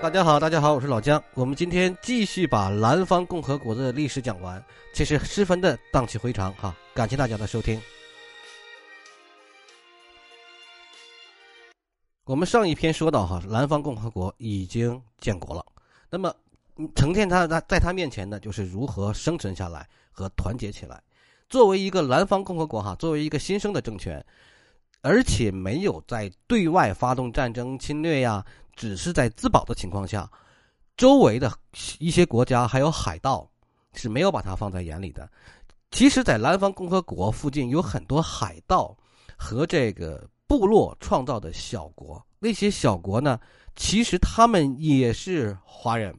大家好，大家好，我是老姜。我们今天继续把南方共和国的历史讲完，其实十分的荡气回肠哈。感谢大家的收听。我们上一篇说到哈，南方共和国已经建国了，那么呈现他在在他面前呢，就是如何生存下来和团结起来。作为一个南方共和国哈，作为一个新生的政权，而且没有在对外发动战争侵略呀。只是在自保的情况下，周围的一些国家还有海盗是没有把它放在眼里的。其实，在南方共和国附近有很多海盗和这个部落创造的小国，那些小国呢，其实他们也是华人，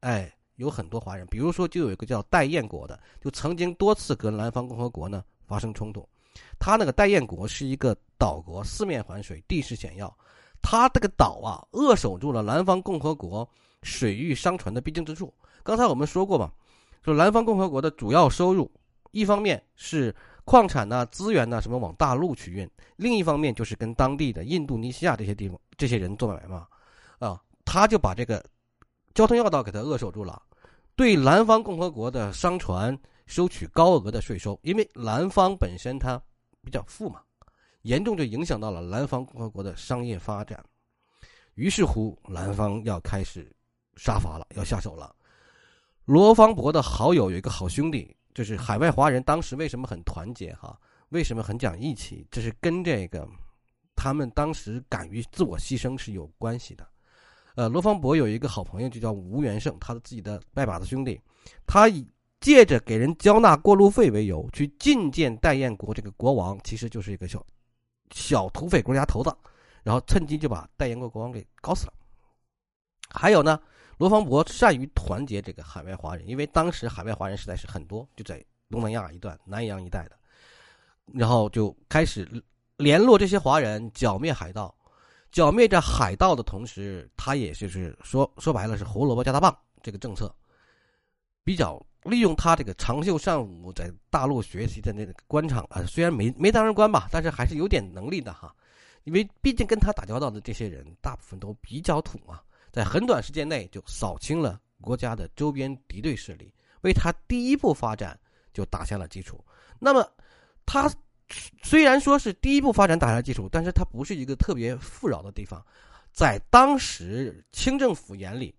哎，有很多华人。比如说，就有一个叫戴燕国的，就曾经多次跟南方共和国呢发生冲突。他那个戴燕国是一个岛国，四面环水，地势险要。他这个岛啊，扼守住了南方共和国水域商船的必经之处。刚才我们说过嘛，说南方共和国的主要收入，一方面是矿产呐、资源呐什么往大陆去运，另一方面就是跟当地的印度尼西亚这些地方这些人做买卖嘛。啊，他就把这个交通要道给他扼守住了，对南方共和国的商船收取高额的税收，因为南方本身它比较富嘛。严重就影响到了南方共和国的商业发展，于是乎，南方要开始杀伐了，要下手了。罗芳伯的好友有一个好兄弟，就是海外华人，当时为什么很团结？哈，为什么很讲义气？这是跟这个他们当时敢于自我牺牲是有关系的。呃，罗芳伯有一个好朋友，就叫吴元胜，他的自己的拜把子兄弟，他以借着给人交纳过路费为由，去觐见戴燕国这个国王，其实就是一个小。小土匪国家头子，然后趁机就把戴延国国王给搞死了。还有呢，罗芳伯善于团结这个海外华人，因为当时海外华人实在是很多，就在东南亚一段、南洋一带的，然后就开始联络这些华人，剿灭海盗。剿灭这海盗的同时，他也就是说说白了是胡萝卜加大棒这个政策，比较。利用他这个长袖善舞，在大陆学习的那个官场啊，虽然没没当上官吧，但是还是有点能力的哈。因为毕竟跟他打交道的这些人，大部分都比较土嘛，在很短时间内就扫清了国家的周边敌对势力，为他第一步发展就打下了基础。那么，他虽然说是第一步发展打下基础，但是他不是一个特别富饶的地方，在当时清政府眼里。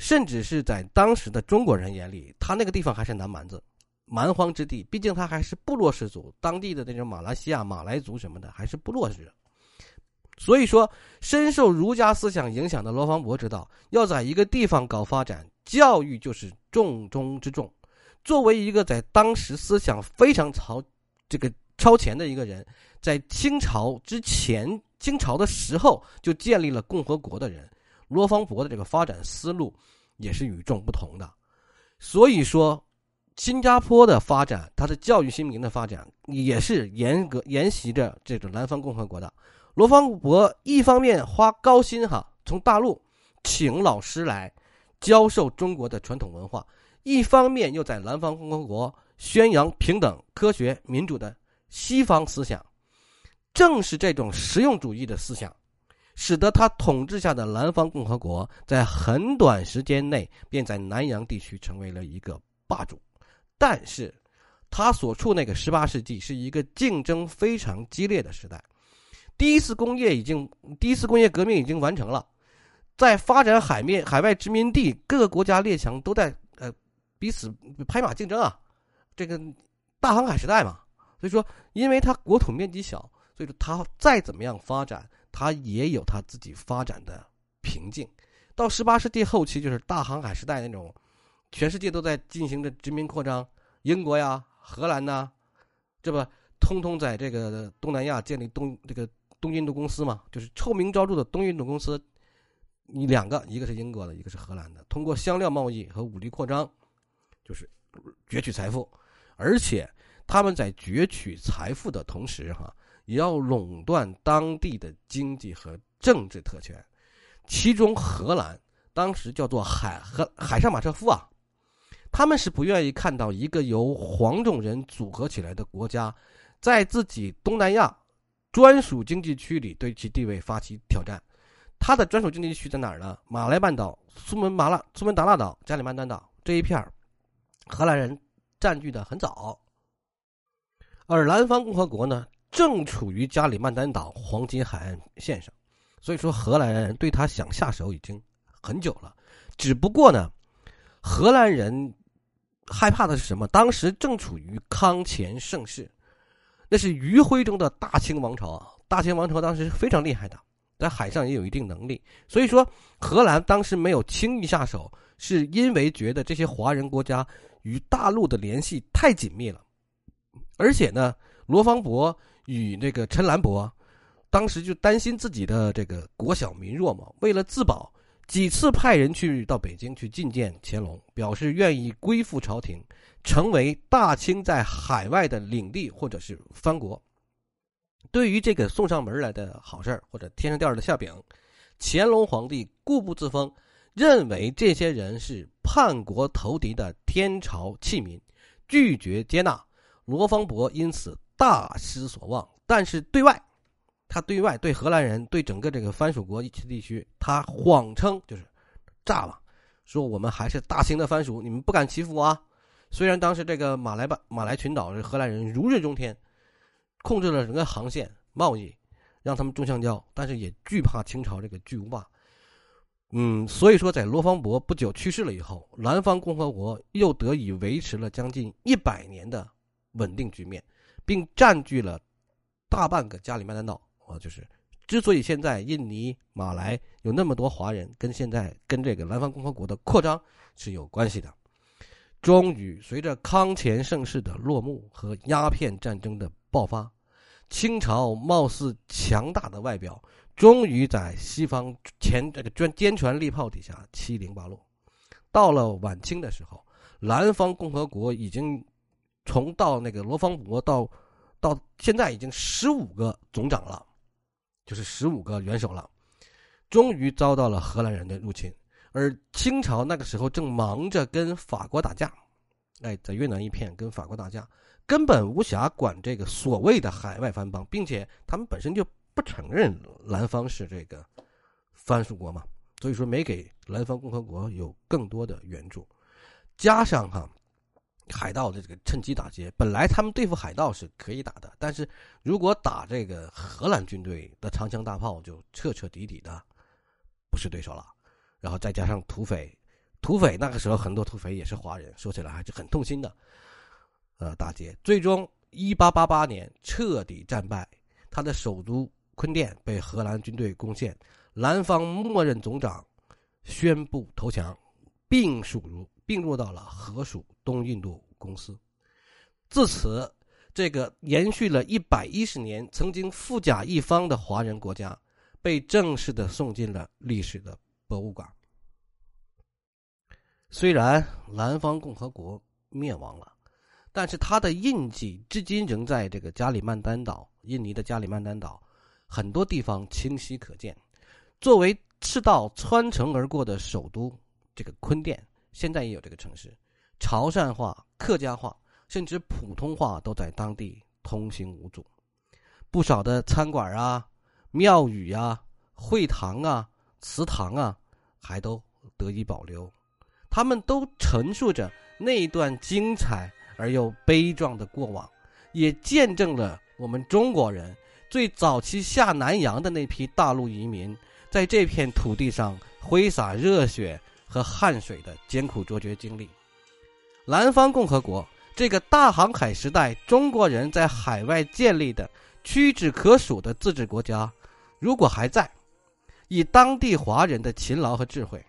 甚至是在当时的中国人眼里，他那个地方还是南蛮子、蛮荒之地。毕竟他还是部落氏族，当地的那种马来西亚马来族什么的还是部落氏。所以说，深受儒家思想影响的罗芳伯知道，要在一个地方搞发展，教育就是重中之重。作为一个在当时思想非常超这个超前的一个人，在清朝之前、清朝的时候就建立了共和国的人。罗芳伯的这个发展思路也是与众不同的，所以说，新加坡的发展，它的教育新民的发展也是严格沿袭着这种南方共和国的。罗芳伯一方面花高薪哈，从大陆请老师来教授中国的传统文化，一方面又在南方共和国宣扬平等、科学、民主的西方思想。正是这种实用主义的思想。使得他统治下的南方共和国在很短时间内便在南洋地区成为了一个霸主，但是，他所处那个十八世纪是一个竞争非常激烈的时代，第一次工业已经第一次工业革命已经完成了，在发展海面海外殖民地各个国家列强都在呃彼此拍马竞争啊，这个大航海时代嘛，所以说因为它国土面积小，所以说它再怎么样发展。它也有它自己发展的瓶颈，到十八世纪后期，就是大航海时代那种，全世界都在进行着殖民扩张，英国呀、荷兰呐，这不通通在这个东南亚建立东这个东印度公司嘛，就是臭名昭著的东印度公司，你两个，一个是英国的，一个是荷兰的，通过香料贸易和武力扩张，就是攫取财富，而且他们在攫取财富的同时，哈。也要垄断当地的经济和政治特权，其中荷兰当时叫做海和海上马车夫啊，他们是不愿意看到一个由黄种人组合起来的国家，在自己东南亚专属经济区里对其地位发起挑战。它的专属经济区在哪儿呢？马来半岛、苏门马拉、苏门答腊岛、加里曼丹岛这一片，荷兰人占据的很早。而南方共和国呢，正处于加里曼丹岛黄金海岸线上，所以说荷兰人对他想下手已经很久了。只不过呢，荷兰人害怕的是什么？当时正处于康乾盛世，那是余晖中的大清王朝啊！大清王朝当时非常厉害的。在海上也有一定能力，所以说荷兰当时没有轻易下手，是因为觉得这些华人国家与大陆的联系太紧密了，而且呢，罗芳伯与这个陈兰伯当时就担心自己的这个国小民弱嘛，为了自保，几次派人去到北京去觐见乾隆，表示愿意归附朝廷，成为大清在海外的领地或者是藩国。对于这个送上门来的好事或者天上掉的馅饼，乾隆皇帝固步自封，认为这些人是叛国投敌的天朝弃民，拒绝接纳。罗芳伯因此大失所望。但是对外，他对外对荷兰人对整个这个藩属国地区，他谎称就是诈了，说我们还是大清的藩属，你们不敢欺负我啊。虽然当时这个马来巴马来群岛是荷兰人如日中天。控制了整个航线贸易，让他们种香蕉，但是也惧怕清朝这个巨无霸。嗯，所以说在罗芳伯不久去世了以后，南方共和国又得以维持了将近一百年的稳定局面，并占据了大半个加里曼丹岛。啊，就是之所以现在印尼、马来有那么多华人，跟现在跟这个南方共和国的扩张是有关系的。终于，随着康乾盛世的落幕和鸦片战争的爆发，清朝貌似强大的外表，终于在西方前这个坚坚船利炮底下七零八落。到了晚清的时候，南方共和国已经从到那个罗芳伯到到现在已经十五个总长了，就是十五个元首了，终于遭到了荷兰人的入侵。而清朝那个时候正忙着跟法国打架，哎，在越南一片跟法国打架，根本无暇管这个所谓的海外藩邦，并且他们本身就不承认南方是这个藩属国嘛，所以说没给南方共和国有更多的援助。加上哈，海盗的这个趁机打劫，本来他们对付海盗是可以打的，但是如果打这个荷兰军队的长枪大炮，就彻彻底底的不是对手了。然后再加上土匪，土匪那个时候很多土匪也是华人，说起来还是很痛心的。呃，打劫最终一八八八年彻底战败，他的首都坤甸被荷兰军队攻陷，南方默认总长宣布投降，并属入并入到了荷属东印度公司。自此，这个延续了一百一十年、曾经富甲一方的华人国家，被正式的送进了历史的。博物馆。虽然南方共和国灭亡了，但是它的印记至今仍在这个加里曼丹岛，印尼的加里曼丹岛很多地方清晰可见。作为赤道穿城而过的首都，这个坤甸现在也有这个城市，潮汕话、客家话，甚至普通话都在当地通行无阻。不少的餐馆啊、庙宇啊、会堂啊。祠堂啊，还都得以保留，他们都陈述着那段精彩而又悲壮的过往，也见证了我们中国人最早期下南洋的那批大陆移民，在这片土地上挥洒热血和汗水的艰苦卓绝经历。南方共和国这个大航海时代中国人在海外建立的屈指可数的自治国家，如果还在。以当地华人的勤劳和智慧，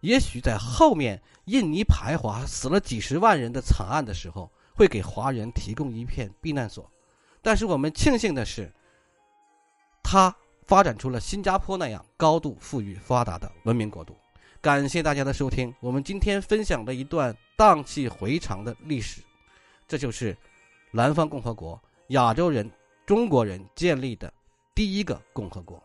也许在后面印尼排华死了几十万人的惨案的时候，会给华人提供一片避难所。但是我们庆幸的是，它发展出了新加坡那样高度富裕发达的文明国度。感谢大家的收听，我们今天分享的一段荡气回肠的历史，这就是南方共和国，亚洲人、中国人建立的第一个共和国。